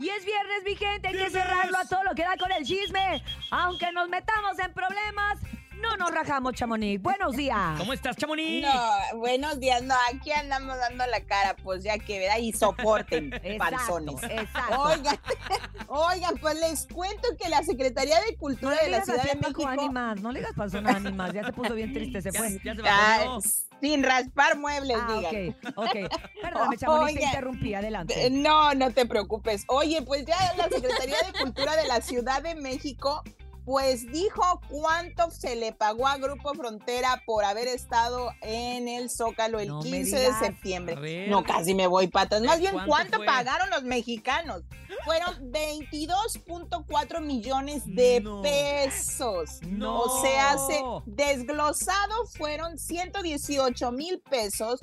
Y es viernes, mi gente, hay que cerrarlo a todo lo que da con el chisme. Aunque nos metamos en problemas, no nos rajamos, Chamonix. Buenos días. ¿Cómo estás, Chamonix? No, buenos días, no, aquí andamos dando la cara, pues ya que, ¿verdad? Y soporten, Exacto, panzones. exacto. Oigan, oigan, pues les cuento que la Secretaría de Cultura de la Ciudad de a México... Ánimas, no le digas pasó nada más. Ya se puso bien triste, se Ya, fue. ya se Ah, bajó. sin raspar muebles, Ah, digan. ok, ok. Perdóname, Chamonix, te interrumpí, adelante. No, no te preocupes. Oye, pues ya la Secretaría de Cultura de la Ciudad de México, pues dijo cuánto se le pagó a Grupo Frontera por haber estado en el Zócalo el No me 15 de septiembre. No, casi me voy patas. Más ¿De bien, cuánto pagaron los mexicanos? Fueron 22.4 millones de No. pesos. No. O sea, se desglosado fueron 118 mil pesos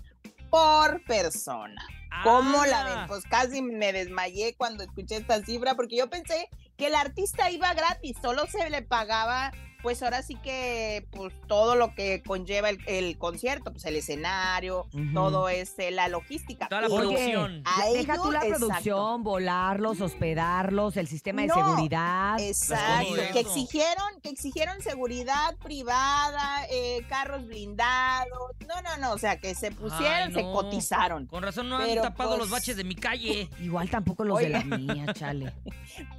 por persona. ¿Cómo la ven? Ah, Pues casi me desmayé cuando escuché esta cifra porque yo pensé que el artista iba gratis, solo se le pagaba, pues ahora sí que, pues todo lo que conlleva el, el concierto, pues el escenario, todo este, la logística. Toda la Oye, producción. a Deja tú la producción, volarlos, hospedarlos, el sistema de No, seguridad. Exacto, que exigieron, que exigieron seguridad privada, eh, carros blindados, no, no, no, o sea, que se pusieron, se no. cotizaron. Con razón no Pero, han tapado pues, los baches de mi calle. Igual tampoco los de la mía, chale.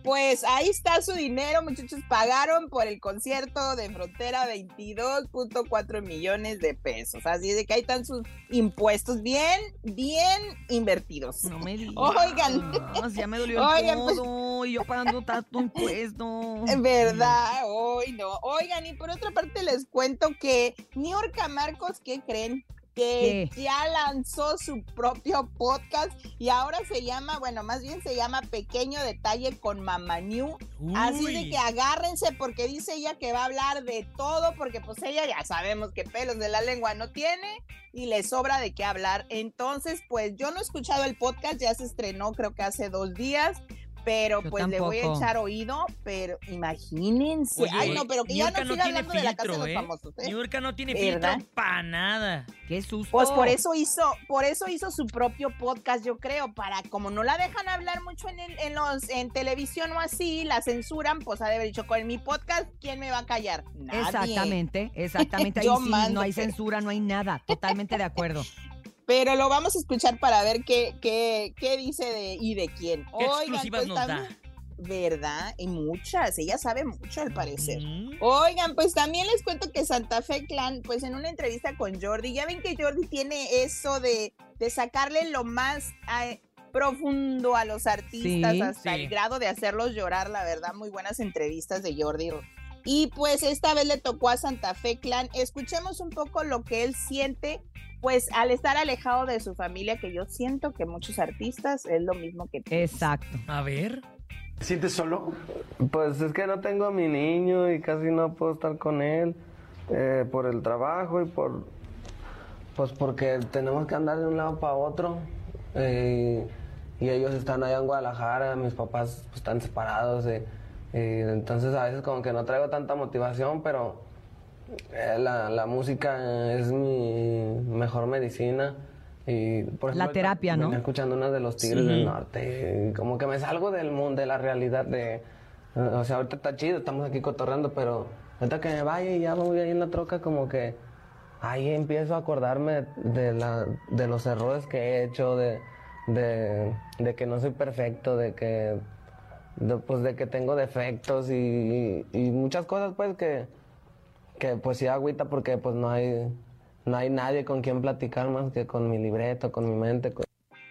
Pues ahí está su dinero, muchachos. Pagaron por el concierto de Frontera 22.4 millones de pesos. Así de que ahí están sus impuestos bien, bien invertidos. No me digas. Oigan. Ya me dolió Oigan, el pues- codo y yo pagando tanto impuesto. Verdad, hoy no. Oigan, y por otra parte les cuento que Niurka Marcos, ¿qué creen? Que ¿Qué? ya lanzó su propio podcast y ahora se llama, bueno, más bien se llama Pequeño Detalle con Mama New. Así de Uy. que agárrense porque dice ella que va a hablar de todo porque pues ella ya sabemos que pelos de la lengua no tiene y le sobra de qué hablar. Entonces, pues yo no he escuchado el podcast, ya se estrenó creo que hace dos días. Pero Yo pues le voy a echar oído, pero imagínense. Oye, Ay, no, pero que ya no Niurka siga tiene hablando de la casa de filtro, los ¿eh? famosos, ¿eh? Niurka no tiene ¿Verdad? filtro para nada. Qué susto. Pues por eso hizo, por eso hizo su propio podcast, yo creo, para como no la dejan hablar mucho en, el- en los en televisión o así, la censuran, pues ha de haber dicho con mi podcast, ¿quién me va a callar? Nadie. Exactamente, exactamente. Ahí Yo sí, mando, no hay pero- censura, no hay nada. Totalmente de acuerdo. Pero lo vamos a escuchar para ver qué, qué, qué dice de y de quién. ¿Qué exclusivas nos da? también- ¿Verdad? Y muchas, ella sabe mucho al parecer. Mm. Oigan, pues también les cuento que Santa Fe Clan, pues en una entrevista con Jordi, ya ven que Jordi tiene eso de, de sacarle lo más eh, profundo a los artistas Sí. hasta Sí. el grado de hacerlos llorar, la verdad, muy buenas entrevistas de Jordi. Y pues esta vez le tocó a Santa Fe Clan. Escuchemos un poco lo que él siente, pues al estar alejado de su familia, que yo siento que muchos artistas es lo mismo que Exacto. A ver. ¿Te sientes solo? Pues es que no tengo a mi niño y casi no puedo estar con él eh, por el trabajo y por pues porque tenemos que andar de un lado para otro eh, y ellos están allá en Guadalajara, mis papás pues, están separados eh, eh, entonces a veces como que no traigo tanta motivación pero eh, la, la música es mi mejor medicina y por La ejemplo, terapia, ¿no? escuchando una de los Tigres Sí. del Norte y como que me salgo del mundo de la realidad de o sea ahorita está chido estamos aquí cotorreando pero ahorita que me vaya y ya me voy ahí en la troca como que ahí empiezo a acordarme de la de los errores que he hecho de de, de que no soy perfecto de que de, pues de que tengo defectos y, muchas cosas pues que que pues sí agüita porque pues no hay no hay nadie con quien platicar más que con mi libreto, con mi mente. con-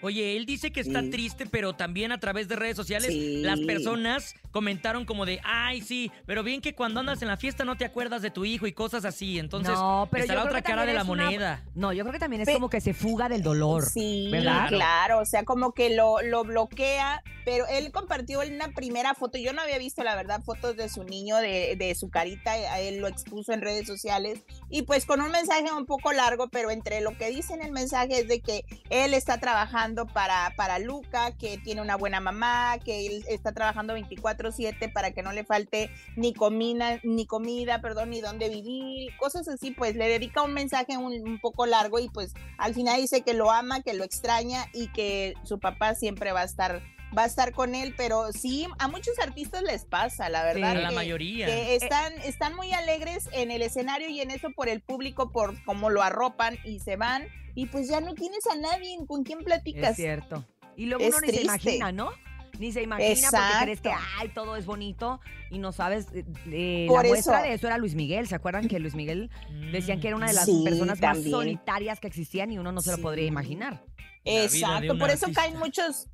Oye, él dice que está Sí. triste, pero también a través de redes sociales Sí. las personas comentaron como de, ay, sí, pero bien que cuando andas en la fiesta no te acuerdas de tu hijo y cosas así. Entonces, no, pero está la otra cara de la una- moneda. No, yo creo que también es como que se fuga del dolor. Sí, ¿verdad? claro, o sea, como que lo, lo bloquea, pero él compartió una primera foto, yo no había visto la verdad fotos de su niño, de, de su carita, a él lo expuso en redes sociales y pues con un mensaje un poco largo, pero entre lo que dice en el mensaje es de que él está trabajando para, para Luca, que tiene una buena mamá, que él está trabajando 24/7 para que no le falte ni comida, ni comida, perdón, ni dónde vivir, cosas así, pues le dedica un mensaje un, un poco largo y pues al final dice que lo ama, que lo extraña y que su papá siempre va a estar va a estar con él, pero sí, a muchos artistas les pasa, la verdad. a la que- mayoría. que están, están muy alegres en el escenario y en eso por el público, por cómo lo arropan y se van. Y pues ya no tienes a nadie con quien platicas. Es cierto. Y luego Es uno ni se imagina, ¿no? Ni se imagina porque crees que, ay, todo es bonito y no sabes. eh, eh, Por la muestra eso. de eso era Luis Miguel. ¿Se acuerdan que Luis Miguel decían que era una de las Sí, personas más solitarias que existían y uno no se lo Sí. podría imaginar? La Exacto, por eso artista. caen muchos,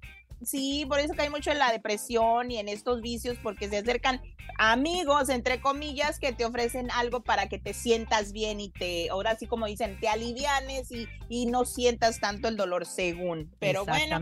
sí, por eso caen mucho en la depresión y en estos vicios, porque se acercan amigos, entre comillas, que te ofrecen algo para que te sientas bien y te, ahora sí como dicen, te alivianes y, y no sientas tanto el dolor según. Pero bueno,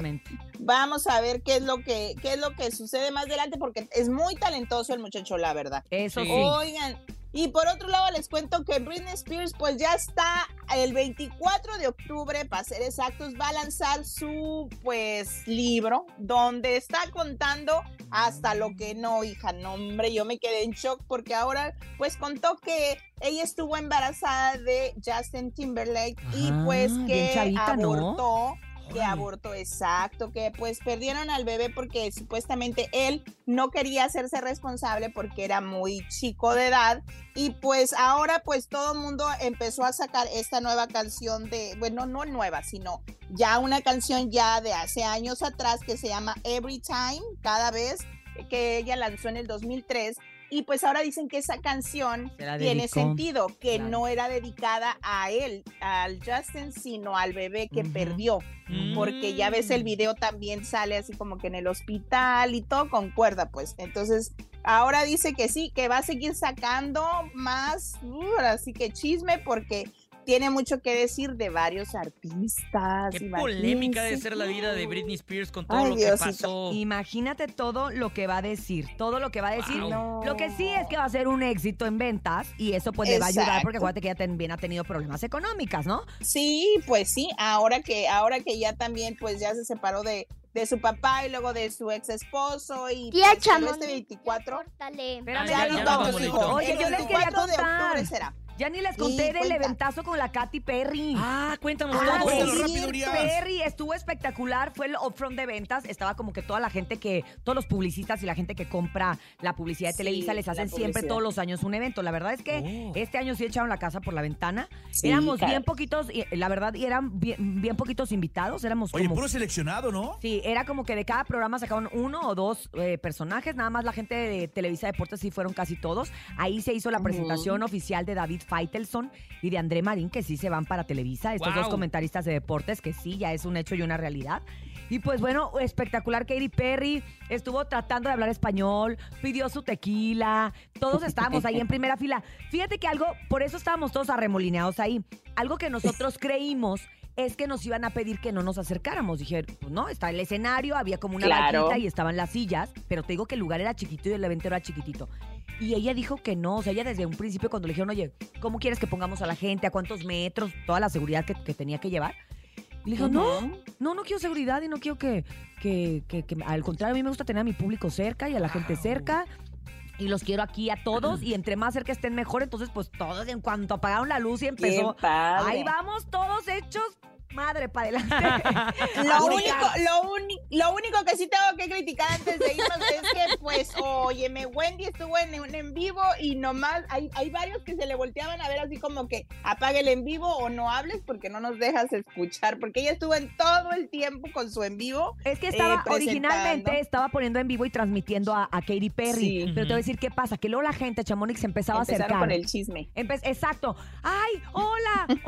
vamos a ver qué es lo que, qué es lo que sucede más adelante, porque es muy talentoso el muchacho, la verdad. Eso sí. Oigan, y por otro lado les cuento que Britney Spears pues ya está el 24 de octubre, para ser exactos, va a lanzar su pues libro donde está contando hasta lo que no, hija, no hombre, yo me quedé en shock porque ahora pues contó que ella estuvo embarazada de Justin Timberlake y Ah, pues bien que abortó Órale. abortó, exacto, que pues perdieron al bebé porque supuestamente él no quería hacerse responsable porque era muy chico de edad y pues ahora pues todo el mundo empezó a sacar esta nueva canción de, bueno, no nueva, sino ya una canción ya de hace años atrás que se llama Every Time, cada vez que ella lanzó en el 2003 y pues ahora dicen que esa canción tiene sentido, que Claro. no era dedicada a él, al Justin, sino al bebé que perdió porque ya ves el Mm. video también sale así como que en el hospital y todo concuerda pues entonces ahora dice que sí que va a seguir sacando más uh, así que chisme porque tiene mucho que decir de varios artistas Qué imagínense. polémica debe ser la vida de Britney Spears con todo Ay, lo que Diosito. pasó. Imagínate todo lo que va a decir, todo lo que va a decir. Wow. No. Lo que sí es que va a ser un éxito en ventas y eso pues le va a ayudar porque acuérdate que ella también ha tenido problemas económicas, ¿no? sí pues sí ahora que ahora que ya también pues ya se separó de de su papá y luego de su ex esposo y Tía pues, este 24 Córtale. Espérame, ya, ya, ya, no, vamos, hijo. Oye, El yo les quería 24 de contar. octubre será Ya ni les Sí, conté del eventazo con la Katy Perry. Ah, cuéntanos Ah, todo. sí. Rápido, Urias. Perry estuvo espectacular, fue el upfront de ventas, estaba como que toda la gente que, todos los publicistas y la gente que compra la publicidad de Sí, Televisa les hacen siempre todos los años un evento. La verdad es que Oh. este año sí echaron la casa por la ventana. Sí, éramos bien poquitos, y, la verdad, y eran bien, bien poquitos invitados, éramos Oye, como... puro seleccionado, ¿no? Sí, era como que de cada programa sacaban uno o dos eh, personajes, nada más la gente de Televisa Deportes sí fueron casi todos. Ahí se hizo la presentación oficial de David Feitelson y de André Marín, que sí se van para Televisa, estos dos comentaristas de deportes, que sí, ya es un hecho y una realidad. Y pues bueno, espectacular, Katy Perry estuvo tratando de hablar español, pidió su tequila, todos estábamos ahí en primera fila. Fíjate que algo, por eso estábamos todos arremolineados ahí, algo que nosotros creímos es que nos iban a pedir que no nos acercáramos. Dije, pues no, está el escenario, había como una Claro. vaquita y estaban las sillas, pero te digo que el lugar era chiquito y el evento era chiquitito. Y ella dijo que no, o sea, ella desde un principio cuando le dijeron, oye, ¿cómo quieres que pongamos a la gente? ¿A cuántos metros? Toda la seguridad que, que tenía que llevar. Y le dijo, no, no, no quiero seguridad y no quiero que, que, que- que- al contrario, a mí me gusta tener a mi público cerca y a la gente cerca. Y los quiero aquí a todos y entre más cerca estén mejor. Entonces, pues todos en cuanto apagaron la luz y Qué empezó, padre. ahí vamos todos hechos, madre, para adelante. Lo único, lo, uni- lo único que sí tengo que criticar antes de irnos es que, pues, óyeme, Wendy estuvo en un en vivo y nomás hay, hay varios que se le volteaban a ver así como que apague el en vivo o no hables porque no nos dejas escuchar, porque ella estuvo en todo el tiempo con su en vivo. Es que estaba, eh, presentando. originalmente estaba poniendo en vivo y transmitiendo a, a Katy Perry. Sí. Pero te voy a decir qué pasa, que luego la gente, Chamonix, se empezaba a acercar. con el chisme. Empe- Exacto. ¡Ay, hola!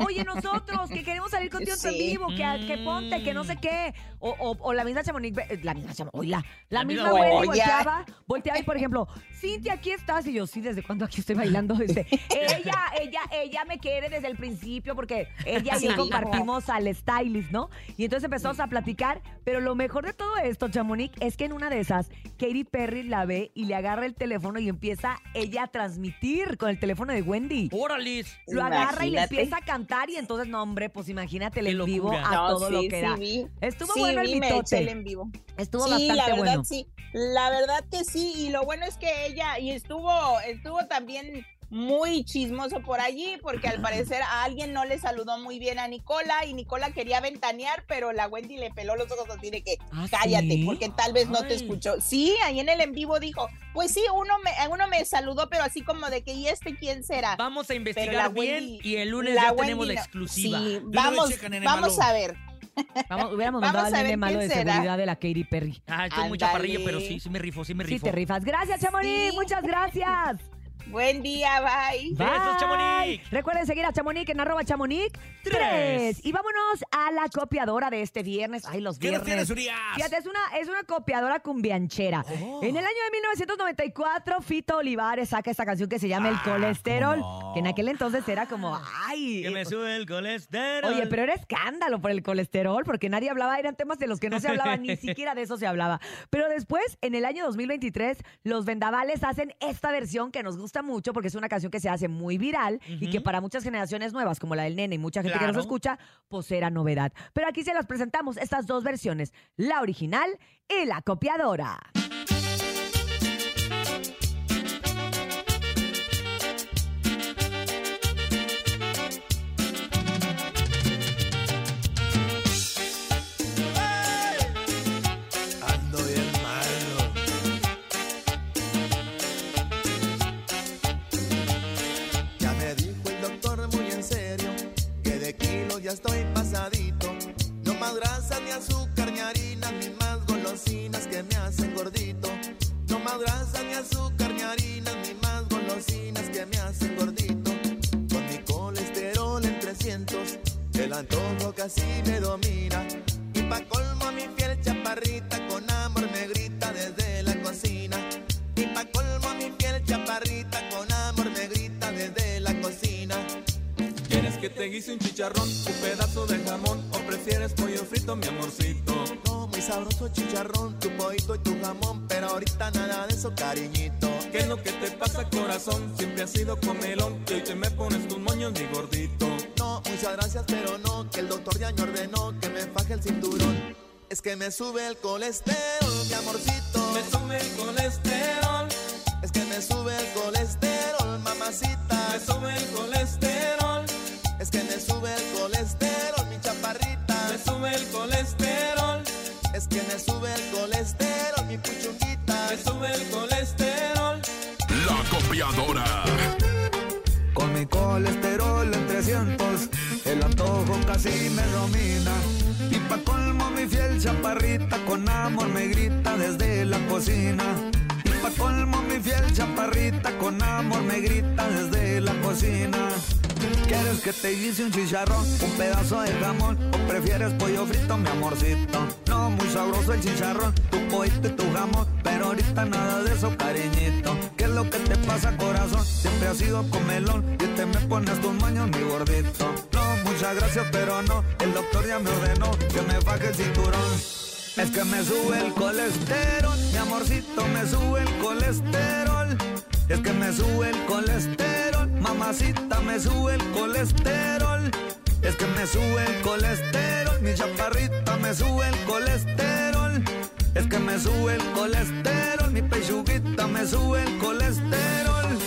Oye, nosotros que queremos salir contigo en Sí. vivo, que, que ponte, que no sé qué. O, o- o la misma Chamonix, la misma Chamonix, oye, la, la La misma Wendy. volteaba, volteaba y, por ejemplo, Cintia, aquí estás. Y yo, sí, ¿desde cuándo aquí estoy bailando? Dice, ella, ella, ella me quiere desde el principio porque ella y yo Sí. compartimos al stylist, ¿no? Y entonces empezamos a platicar, pero lo mejor de todo esto, Chamonix, es que en una de esas, Katy Perry la ve y le agarra el teléfono y empieza ella a transmitir con el teléfono de Wendy. ¡Órales! Lo agarra y le empieza a cantar y entonces, no, hombre, pues imagínate el en vivo a No, todo sí, lo que sí da. vi. Estuvo Sí, bueno el me mitote. el en vivo. Estuvo sí, bastante la verdad bueno. sí. La verdad que sí. Y lo bueno es que ella, y estuvo, estuvo también muy chismoso por allí, porque al parecer a alguien no le saludó muy bien a Nicola y Nicola quería ventanear, pero la Wendy le peló los ojos así de que ¿Ah, cállate, sí? porque tal vez no te escuchó. Sí, ahí en el en vivo dijo, pues sí, uno me, uno me saludó, pero así como de que, ¿y este quién será? Vamos a investigar bien Wendy- y el lunes la ya Wendy tenemos la exclusiva. Sí, vamos, vamos a ver. Vamos, hubiéramos Vamos mandado al a ver malo de será. seguridad de la Katy Perry. Ah, estoy muy Ándale. chaparrillo, pero sí, sí me rifo, sí me Sí, rifo. te rifas. Gracias, Chamonix. Sí. Muchas gracias. Buen día, bye. Besos, Bye. Chamonix. Recuerden seguir a Chamonix en arroba Chamonix 3. Tres. Y vámonos a la copiadora de este viernes. Ay, los ¿Qué viernes. tienes, Urias? Fíjate, es una, es una copiadora cumbianchera. Oh. En el año de 1994, Fito Olivares saca esta canción que se llama El Ah, Colesterol, que en aquel entonces era como, ay. Que me sube el colesterol. Oye, pero era escándalo por el colesterol, porque nadie hablaba, eran temas de los que no se hablaba, ni siquiera de eso se hablaba. Pero después, en el año 2023, los vendavales hacen esta versión que nos gusta mucho, porque es una canción que se hace muy viral y que para muchas generaciones nuevas, como la del nene y mucha gente que nos escucha, pues era novedad. Pero aquí se las presentamos, estas dos versiones, la original y la copiadora. Un chicharrón, un pedazo de jamón o prefieres pollo frito, mi amorcito? No, muy sabroso chicharrón, tu pollito y tu jamón, pero ahorita nada de eso, cariñito. ¿Qué es lo que te pasa, corazón? Siempre has sido comelón y hoy te me pones tus moños, mi gordito. No, muchas gracias, pero no, que el doctor ya me ordenó que me faje el cinturón. Es que me sube el colesterol, mi amorcito. Me sube el colesterol, Es que me sube el colesterol, mamacita. me sube el colesterol, Es que me sube el colesterol, mi chaparrita. me sube el colesterol, Es que me sube el colesterol, mi puchunguita. me sube el colesterol. La copiadora. Con mi colesterol en 300, el antojo casi me domina. Y pa' colmo mi fiel chaparrita con amor me grita desde la cocina. Y pa' colmo mi fiel chaparrita con amor me grita desde la cocina. ¿Quieres que te hice un chicharrón, un pedazo de jamón o prefieres pollo frito, mi amorcito? No, muy sabroso el chicharrón, tu pollito y tu jamón, pero ahorita nada de eso, cariñito. ¿Qué es lo que te pasa, corazón? Siempre has sido comelón y te me pones tus maños, mi gordito. No, muchas gracias, pero no, el doctor ya me ordenó que me baje el cinturón. Es que me sube el colesterol, mi amorcito, me sube el colesterol. Es que me sube el colesterol, mamacita, me sube el colesterol. Es que me sube el colesterol, mi chaparrita, me sube el colesterol. Es que me sube el colesterol, mi pechuguita, me sube el colesterol.